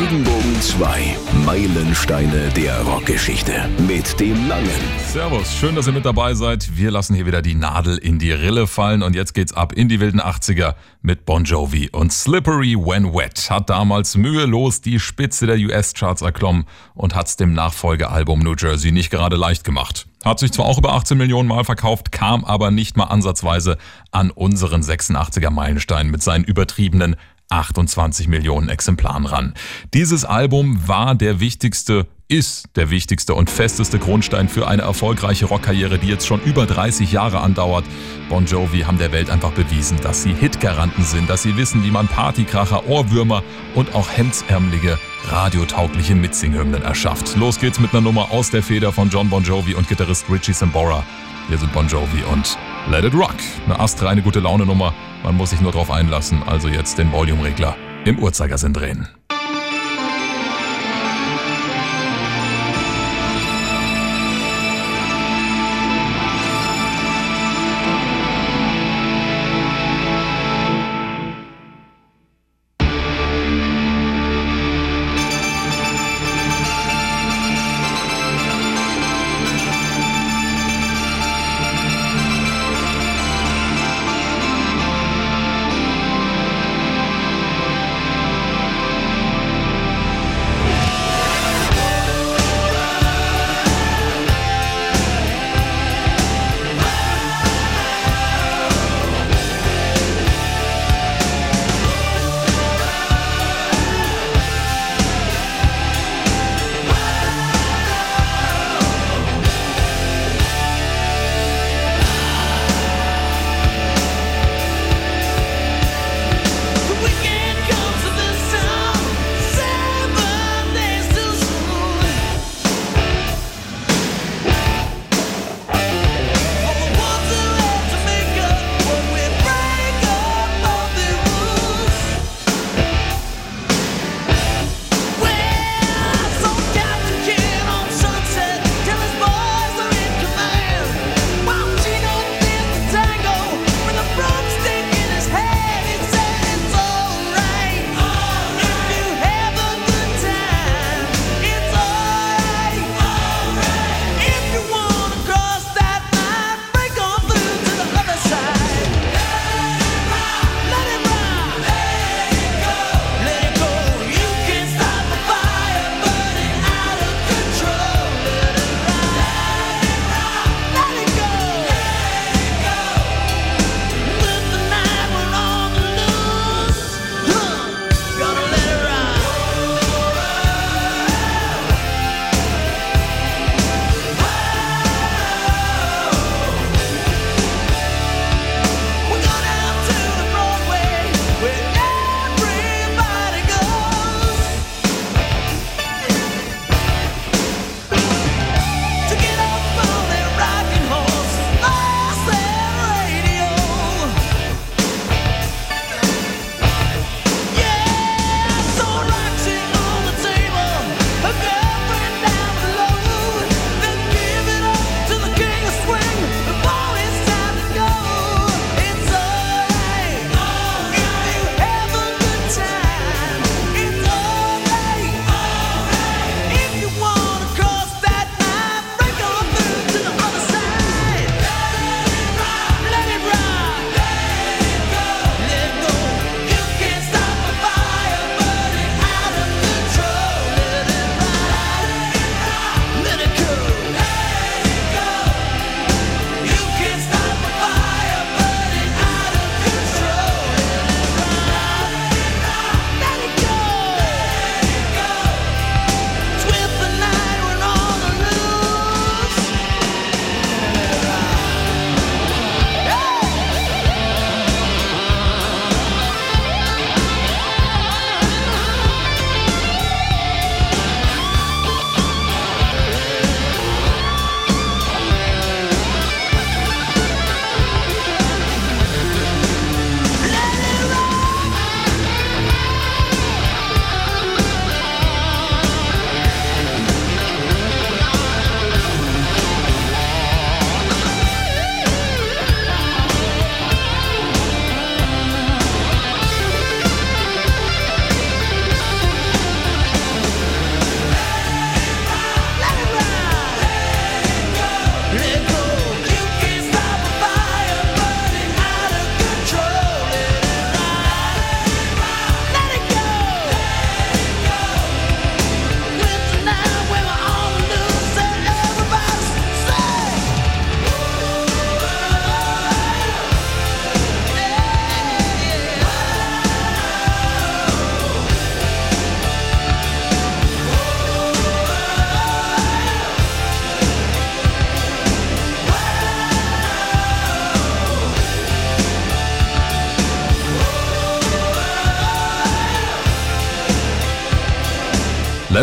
Regenbogen 2. Meilensteine der Rockgeschichte. Mit dem Langen. Servus, schön, dass ihr mit dabei seid. Wir lassen hier wieder die Nadel in die Rille fallen und jetzt geht's ab in die wilden 80er mit Bon Jovi und Slippery When Wet hat damals mühelos die Spitze der US-Charts erklommen und hat's dem Nachfolgealbum New Jersey nicht gerade leicht gemacht. Hat sich zwar auch über 18 Millionen Mal verkauft, kam aber nicht mal ansatzweise an unseren 86er Meilenstein mit seinen übertriebenen 28 Millionen Exemplaren ran. Dieses Album war der wichtigste ist der wichtigste und festeste Grundstein für eine erfolgreiche Rockkarriere, die jetzt schon über 30 Jahre andauert. Bon Jovi haben der Welt einfach bewiesen, dass sie Hitgaranten sind, dass sie wissen, wie man Partykracher, Ohrwürmer und auch hemdsärmelige, radiotaugliche Mitsinghymnen erschafft. Los geht's mit einer Nummer aus der Feder von John Bon Jovi und Gitarrist Richie Sambora. Hier sind Bon Jovi und Let It Rock. Eine astreine gute Laune Nummer. Man muss sich nur drauf einlassen. Also jetzt den Volume-Regler im Uhrzeigersinn drehen.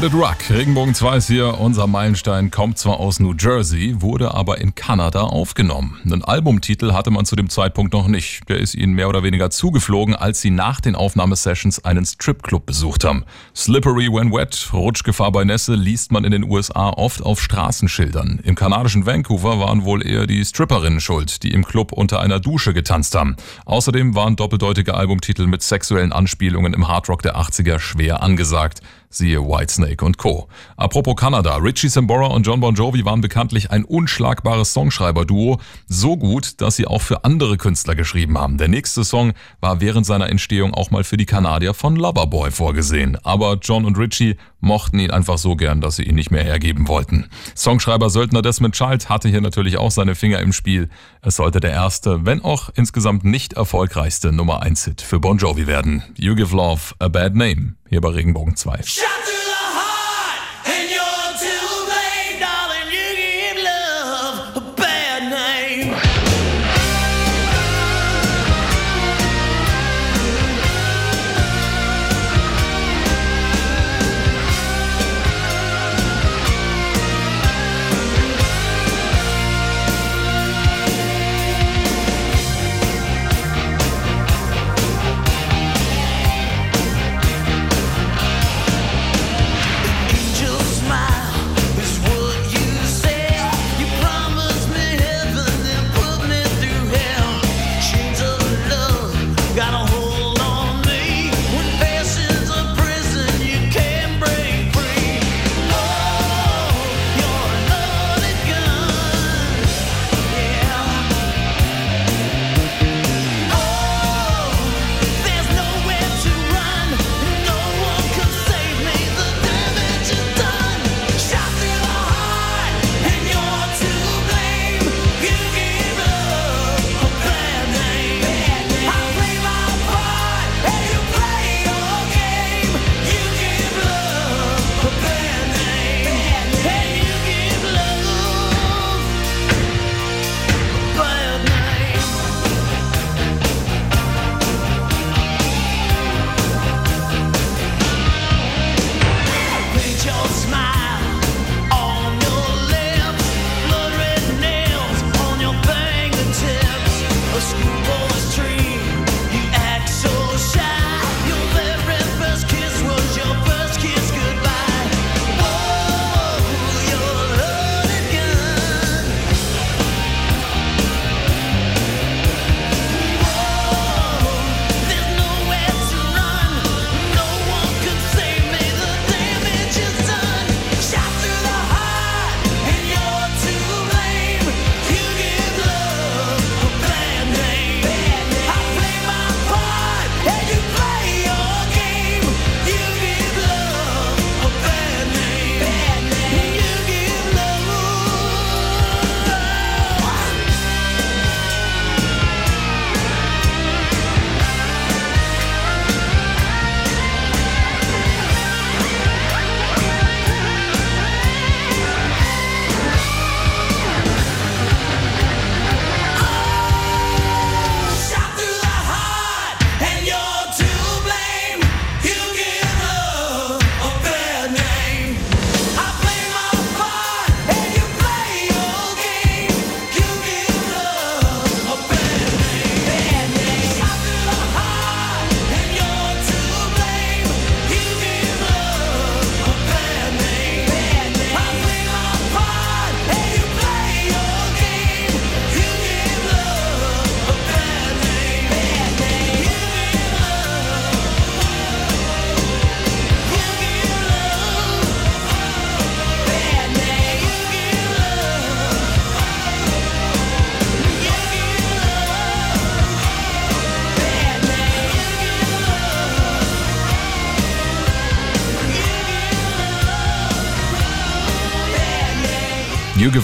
Let It Rock, Regenbogen 2 ist hier. Unser Meilenstein kommt zwar aus New Jersey, wurde aber in Kanada aufgenommen. Einen Albumtitel hatte man zu dem Zeitpunkt noch nicht. Der ist ihnen mehr oder weniger zugeflogen, als sie nach den Aufnahmesessions einen Stripclub besucht haben. Slippery When Wet, Rutschgefahr bei Nässe, liest man in den USA oft auf Straßenschildern. Im kanadischen Vancouver waren wohl eher die Stripperinnen schuld, die im Club unter einer Dusche getanzt haben. Außerdem waren doppeldeutige Albumtitel mit sexuellen Anspielungen im Hardrock der 80er schwer angesagt siehe Whitesnake und Co. Apropos Kanada, Richie Sambora und John Bon Jovi waren bekanntlich ein unschlagbares Songschreiber-Duo, so gut, dass sie auch für andere Künstler geschrieben haben. Der nächste Song war während seiner Entstehung auch mal für die Kanadier von Loverboy vorgesehen, aber John und Richie mochten ihn einfach so gern, dass sie ihn nicht mehr hergeben wollten. Songschreiber Söldner Desmond Child hatte hier natürlich auch seine Finger im Spiel. Es sollte der erste, wenn auch insgesamt nicht erfolgreichste Nummer 1 Hit für Bon Jovi werden. You Give Love a Bad Name hier bei Regenbogen 2.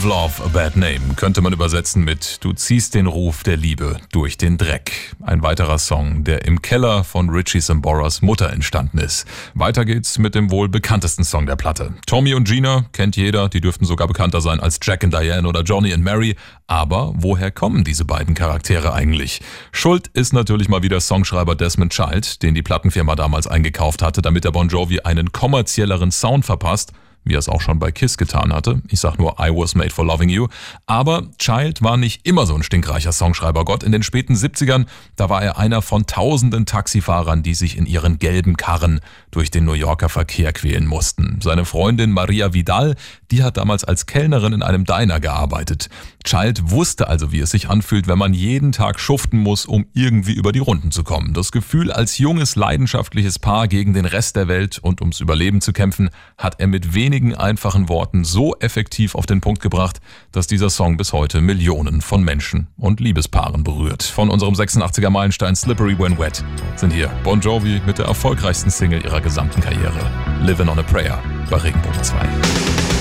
Give Love a Bad Name könnte man übersetzen mit Du ziehst den Ruf der Liebe durch den Dreck. Ein weiterer Song, der im Keller von Richie Samboras Mutter entstanden ist. Weiter geht's mit dem wohl bekanntesten Song der Platte. Tommy und Gina kennt jeder, die dürften sogar bekannter sein als Jack and Diane oder Johnny and Mary. Aber woher kommen diese beiden Charaktere eigentlich? Schuld ist natürlich mal wieder Songschreiber Desmond Child, den die Plattenfirma damals eingekauft hatte, damit der Bon Jovi einen kommerzielleren Sound verpasst wie er es auch schon bei Kiss getan hatte. Ich sag nur I Was Made for Loving You. Aber Child war nicht immer so ein stinkreicher Songschreiber. Gott, in den späten 70ern, da war er einer von tausenden Taxifahrern, die sich in ihren gelben Karren durch den New Yorker Verkehr quälen mussten. Seine Freundin Maria Vidal, die hat damals als Kellnerin in einem Diner gearbeitet. Child wusste also, wie es sich anfühlt, wenn man jeden Tag schuften muss, um irgendwie über die Runden zu kommen. Das Gefühl, als junges, leidenschaftliches Paar gegen den Rest der Welt und ums Überleben zu kämpfen, hat er mit wenigen einfachen Worten so effektiv auf den Punkt gebracht, dass dieser Song bis heute Millionen von Menschen und Liebespaaren berührt. Von unserem 86er Meilenstein Slippery When Wet sind hier Bon Jovi mit der erfolgreichsten Single ihrer gesamten Karriere, Living on a Prayer bei Regenbogen 2.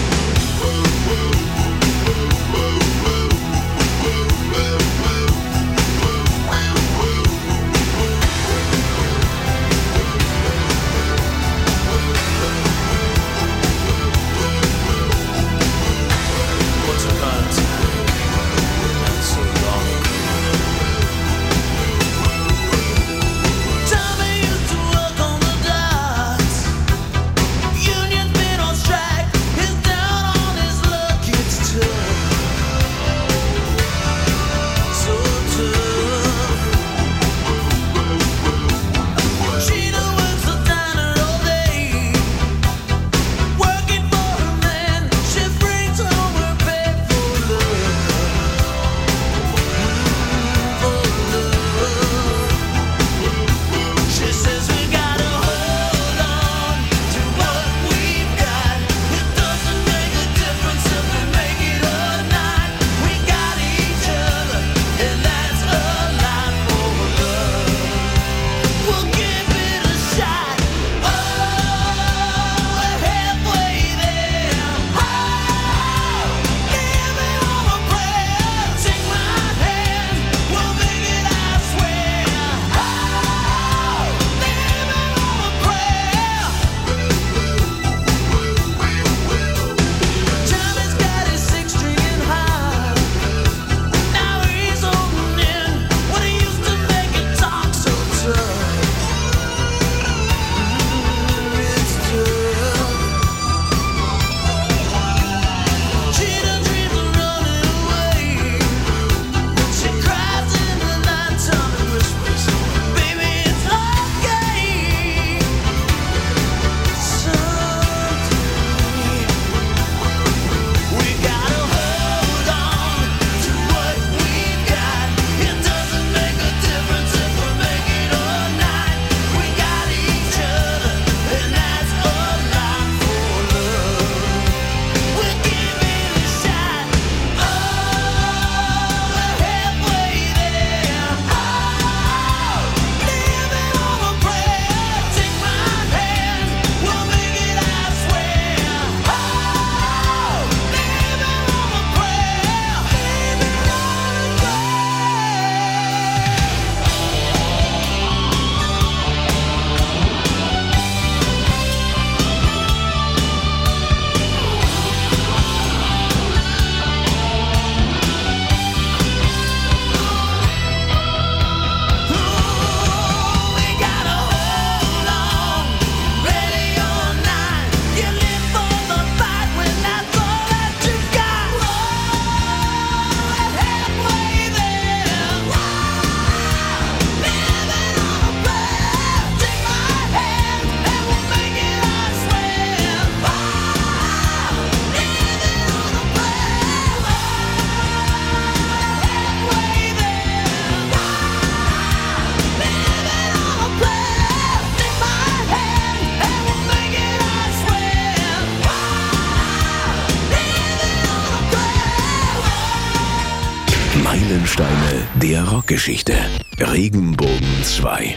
Meilensteine der Rockgeschichte. Regenbogen 2.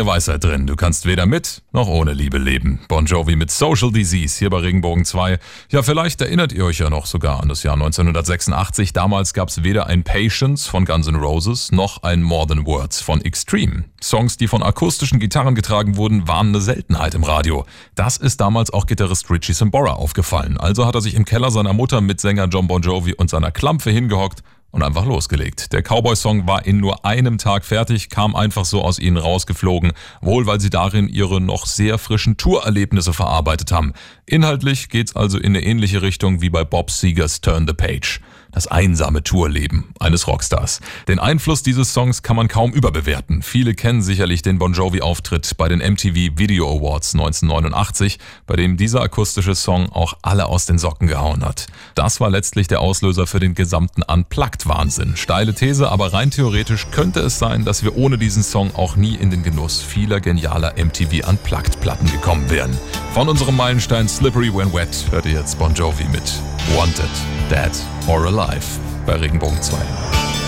Menge Weisheit drin. Du kannst weder mit noch ohne Liebe leben. Bon Jovi mit Social Disease hier bei Regenbogen 2. Ja, vielleicht erinnert ihr euch ja noch sogar an das Jahr 1986. Damals gab es weder ein Patience von Guns N' Roses noch ein More Than Words von Extreme. Songs, die von akustischen Gitarren getragen wurden, waren eine Seltenheit im Radio. Das ist damals auch Gitarrist Richie Sambora aufgefallen. Also hat er sich im Keller seiner Mutter mit Sänger John Bon Jovi und seiner Klampfe hingehockt und einfach losgelegt. Der Cowboy-Song war in nur einem Tag fertig, kam einfach so aus ihnen rausgeflogen, wohl weil sie darin ihre noch sehr frischen Tourerlebnisse verarbeitet haben. Inhaltlich geht's also in eine ähnliche Richtung wie bei Bob Seger's Turn the Page. Das einsame Tourleben eines Rockstars. Den Einfluss dieses Songs kann man kaum überbewerten. Viele kennen sicherlich den Bon Jovi-Auftritt bei den MTV Video Awards 1989, bei dem dieser akustische Song auch alle aus den Socken gehauen hat. Das war letztlich der Auslöser für den gesamten Unplugged-Wahnsinn. Steile These, aber rein theoretisch könnte es sein, dass wir ohne diesen Song auch nie in den Genuss vieler genialer MTV Unplugged-Platten gekommen wären. Von unserem Meilenstein Slippery When Wet hört ihr jetzt Bon Jovi mit Wanted, Dead or Alive bei Regenbogen 2.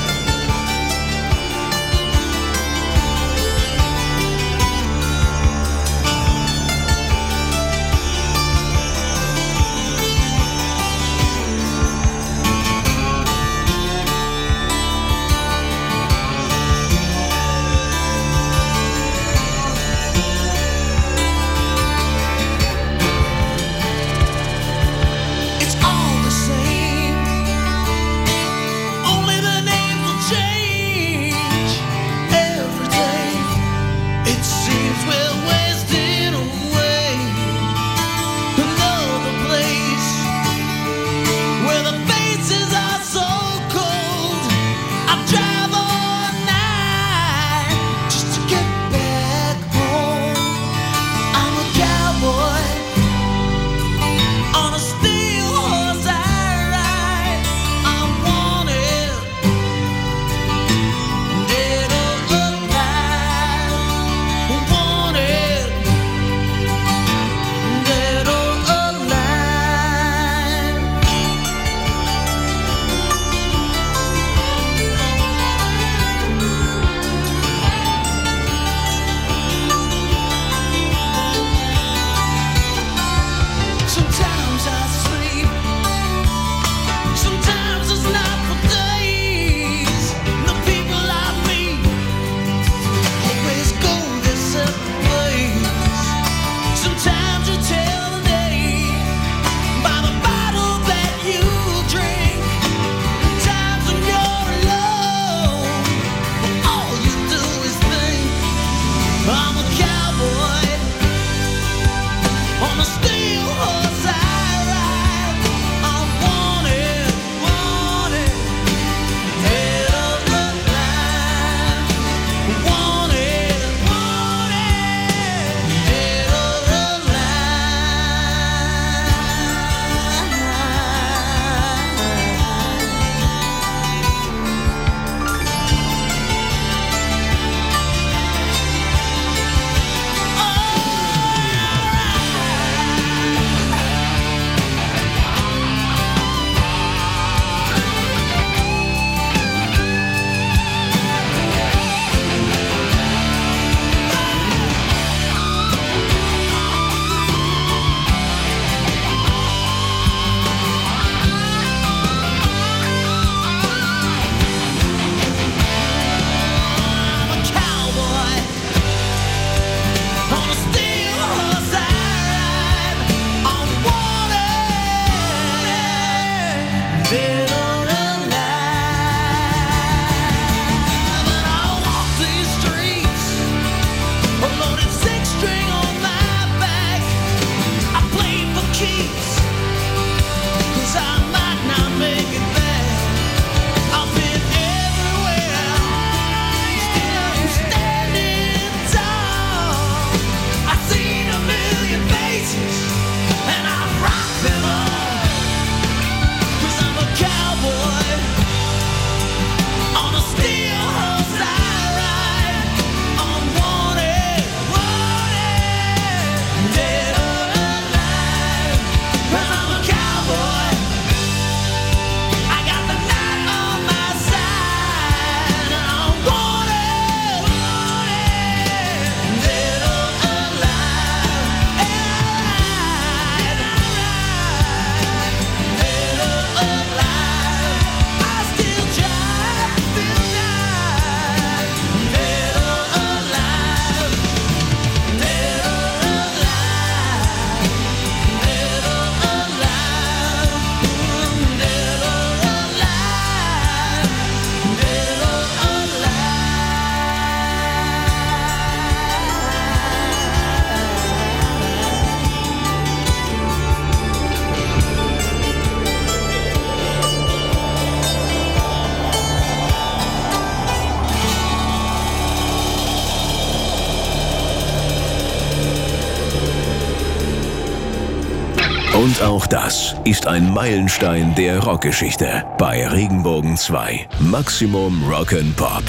das ist ein Meilenstein der Rockgeschichte bei Regenbogen 2. Maximum Rock'n'Pop.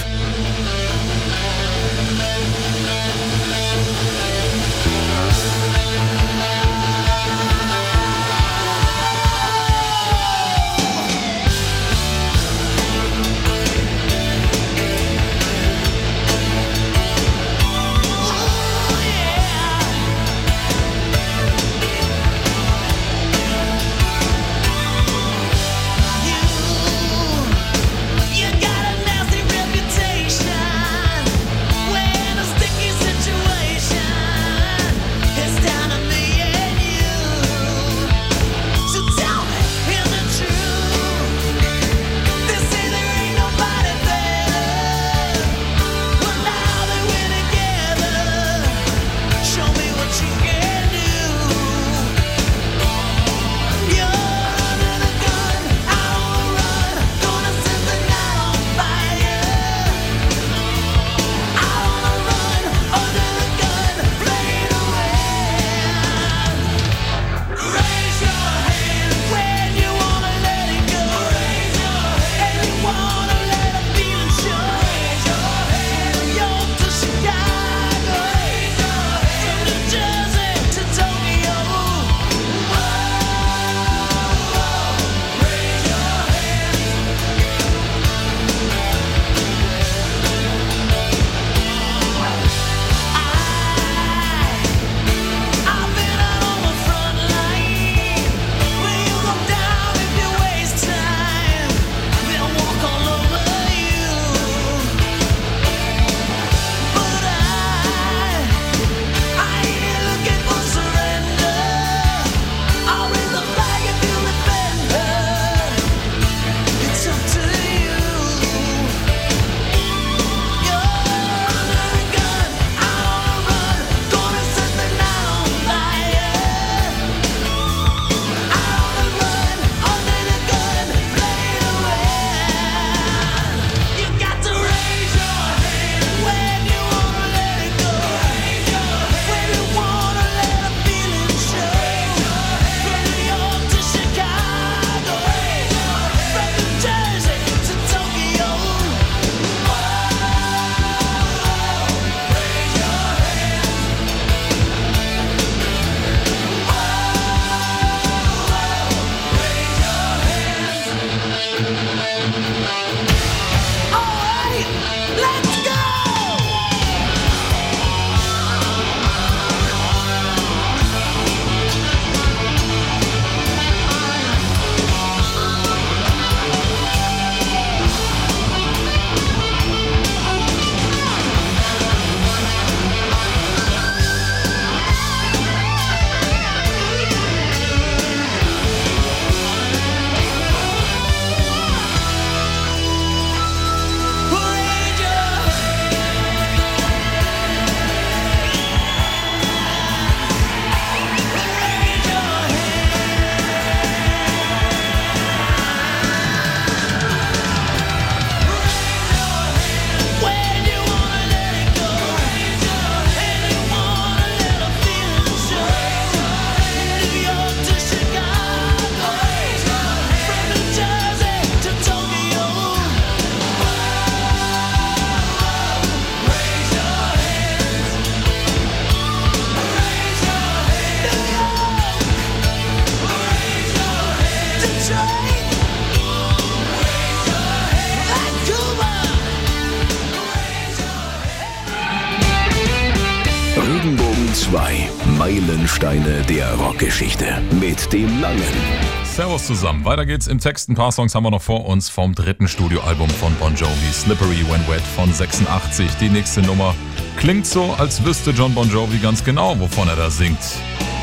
Servus zusammen. Weiter geht's im Text. Ein paar Songs haben wir noch vor uns vom dritten Studioalbum von Bon Jovi, Slippery When Wet von 86. Die nächste Nummer klingt so, als wüsste John Bon Jovi ganz genau, wovon er da singt.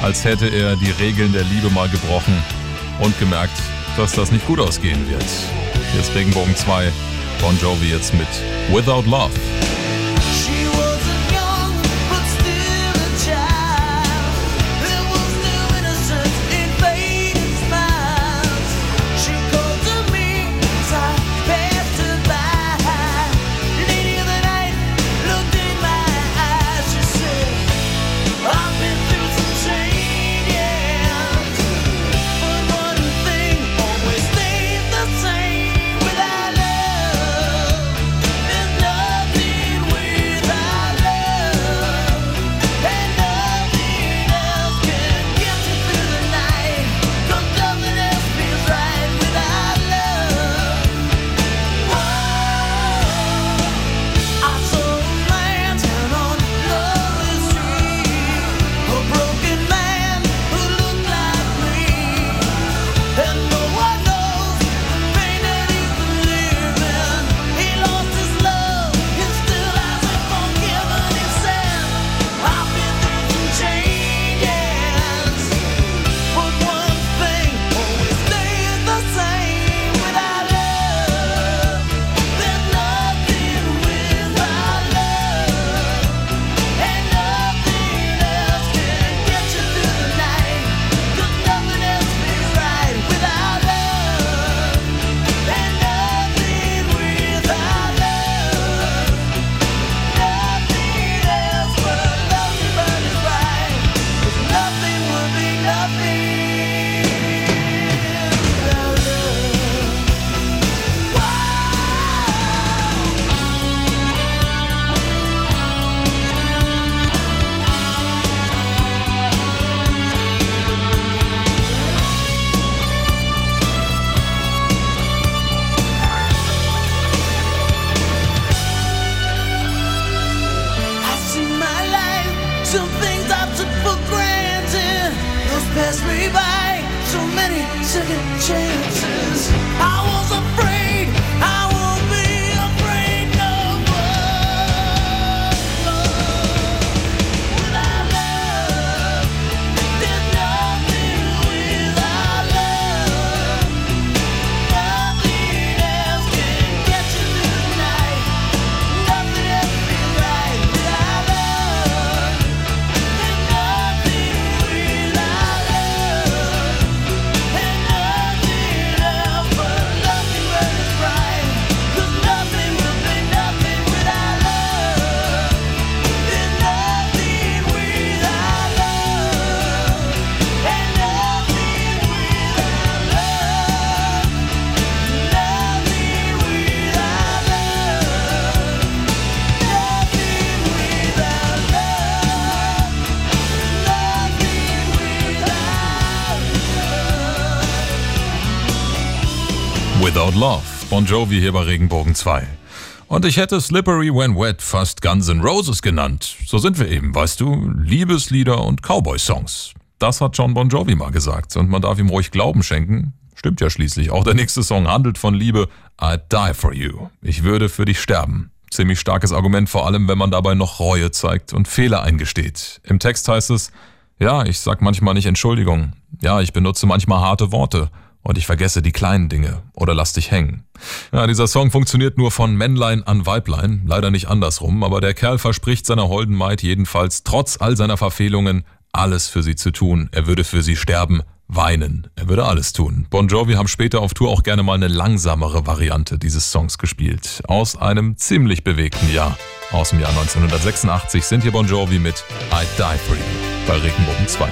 Als hätte er die Regeln der Liebe mal gebrochen und gemerkt, dass das nicht gut ausgehen wird. Hier ist Regenbogen 2, Bon Jovi jetzt mit Without Love. Bon Jovi hier bei Regenbogen 2. Und ich hätte Slippery When Wet fast Guns N' Roses genannt. So sind wir eben, weißt du, Liebeslieder und Cowboy-Songs. Das hat John Bon Jovi mal gesagt und man darf ihm ruhig Glauben schenken. Stimmt ja schließlich. Auch der nächste Song handelt von Liebe. I'd die for you. Ich würde für dich sterben. Ziemlich starkes Argument, vor allem wenn man dabei noch Reue zeigt und Fehler eingesteht. Im Text heißt es, ja, ich sag manchmal nicht Entschuldigung. Ja, ich benutze manchmal harte Worte und ich vergesse die kleinen Dinge oder lass dich hängen. Ja, dieser Song funktioniert nur von Männlein an Weiblein, leider nicht andersrum, aber der Kerl verspricht seiner holden Maid jedenfalls trotz all seiner Verfehlungen alles für sie zu tun. Er würde für sie sterben, weinen. Er würde alles tun. Bon Jovi haben später auf Tour auch gerne mal eine langsamere Variante dieses Songs gespielt. Aus einem ziemlich bewegten Jahr. Aus dem Jahr 1986 sind hier Bon Jovi mit I Die For You bei Regenbogen 2.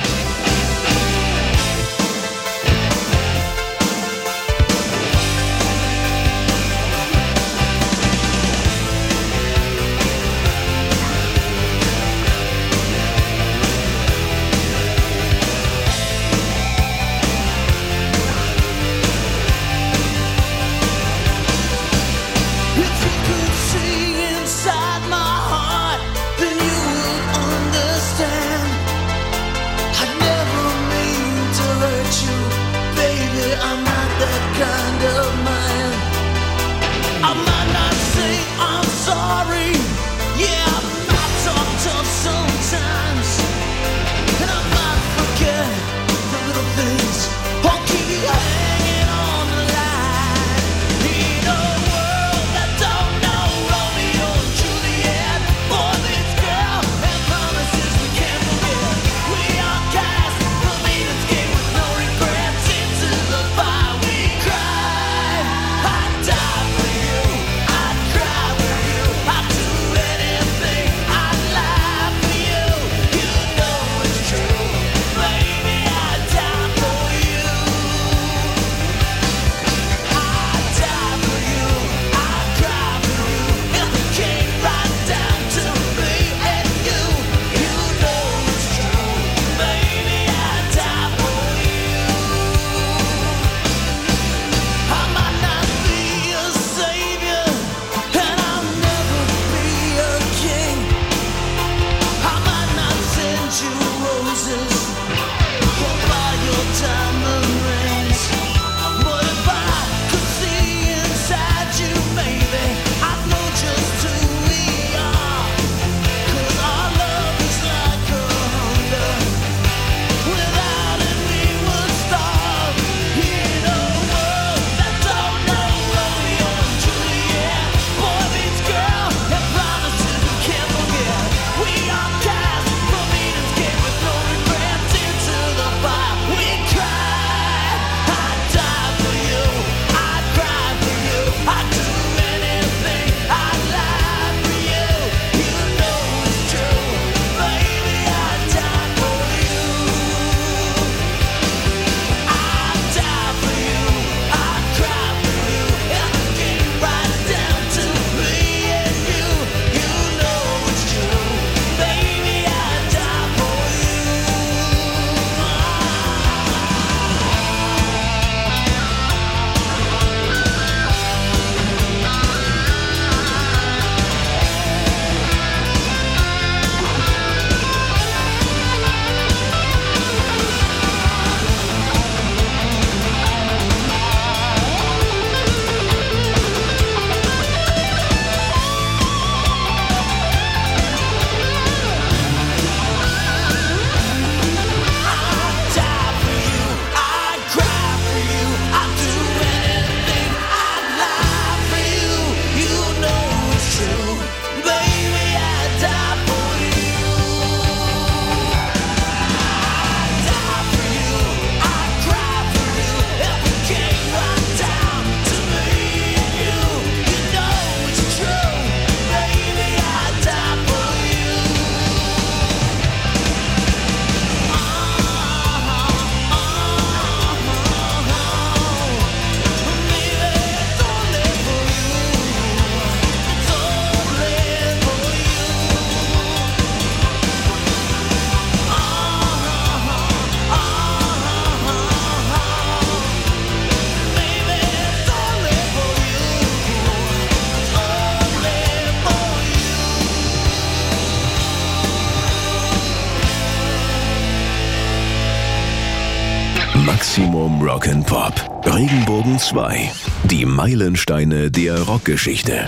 2. Die Meilensteine der Rockgeschichte.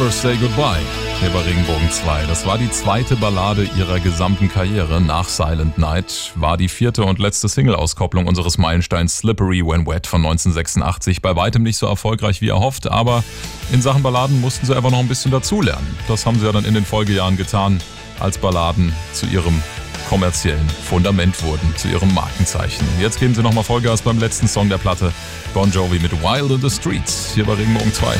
Never Say Goodbye. hier bei Regenbogen 2. Das war die zweite Ballade ihrer gesamten Karriere nach Silent Night, war die vierte und letzte Single-Auskopplung unseres Meilensteins Slippery When Wet von 1986. Bei weitem nicht so erfolgreich wie erhofft, aber in Sachen Balladen mussten sie einfach noch ein bisschen dazulernen. Das haben sie ja dann in den Folgejahren getan, als Balladen zu ihrem kommerziellen Fundament wurden, zu ihrem Markenzeichen. Jetzt geben sie nochmal Vollgas beim letzten Song der Platte, Bon Jovi mit Wild in the Streets, hier bei Regenbogen 2.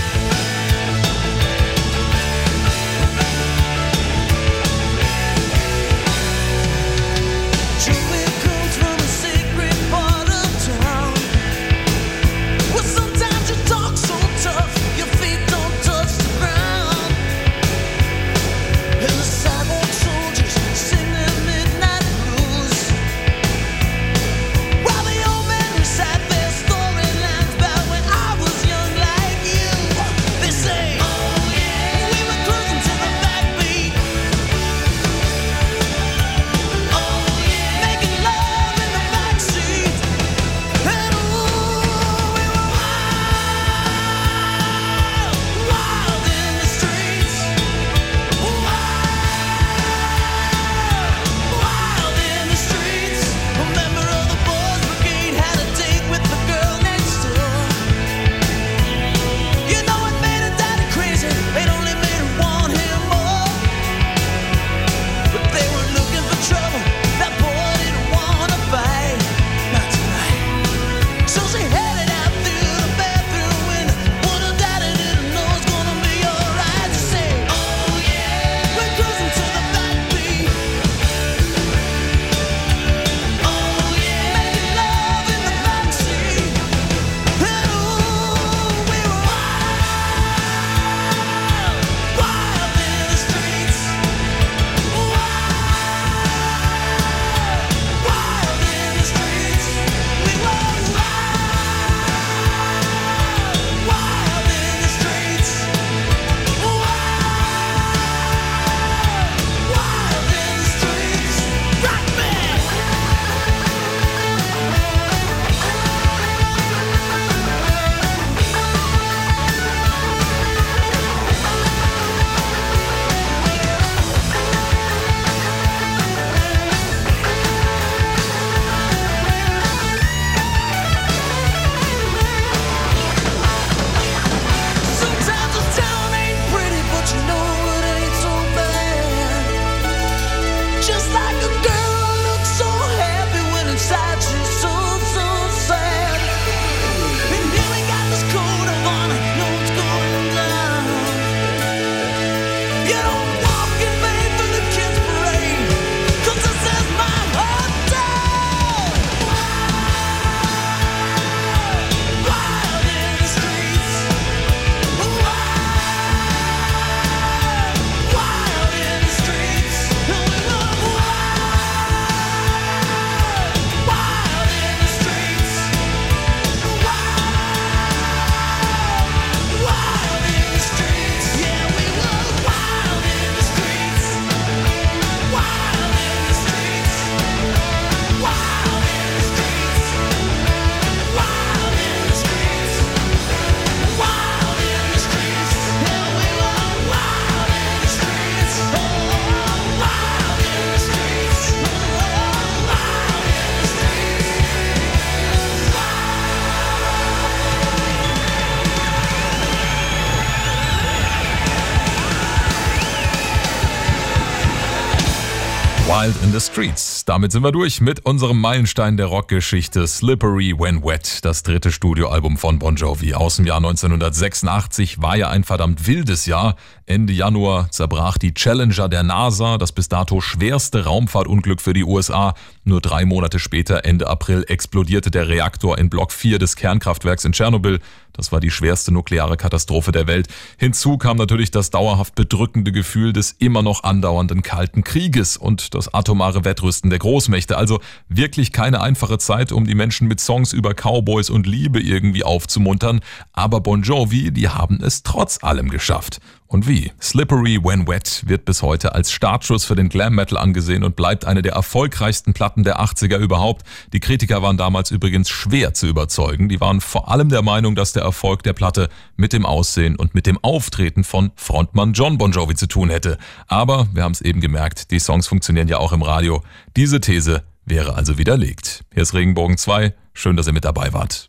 in the Streets. Damit sind wir durch mit unserem Meilenstein der Rockgeschichte Slippery When Wet, das dritte Studioalbum von Bon Jovi aus dem Jahr 1986. War ja ein verdammt wildes Jahr. Ende Januar zerbrach die Challenger der NASA, das bis dato schwerste Raumfahrtunglück für die USA. Nur drei Monate später, Ende April, explodierte der Reaktor in Block 4 des Kernkraftwerks in Tschernobyl. Das war die schwerste nukleare Katastrophe der Welt. Hinzu kam natürlich das dauerhaft bedrückende Gefühl des immer noch andauernden Kalten Krieges und das atomare Wettrüsten der Großmächte. Also wirklich keine einfache Zeit, um die Menschen mit Songs über Cowboys und Liebe irgendwie aufzumuntern. Aber Bon Jovi, die haben es trotz allem geschafft. Und wie? Slippery When Wet wird bis heute als Startschuss für den Glam Metal angesehen und bleibt eine der erfolgreichsten Platten der 80er überhaupt. Die Kritiker waren damals übrigens schwer zu überzeugen. Die waren vor allem der Meinung, dass der Erfolg der Platte mit dem Aussehen und mit dem Auftreten von Frontmann John Bon Jovi zu tun hätte. Aber wir haben es eben gemerkt, die Songs funktionieren ja auch im Radio. Diese These wäre also widerlegt. Hier ist Regenbogen 2. Schön, dass ihr mit dabei wart.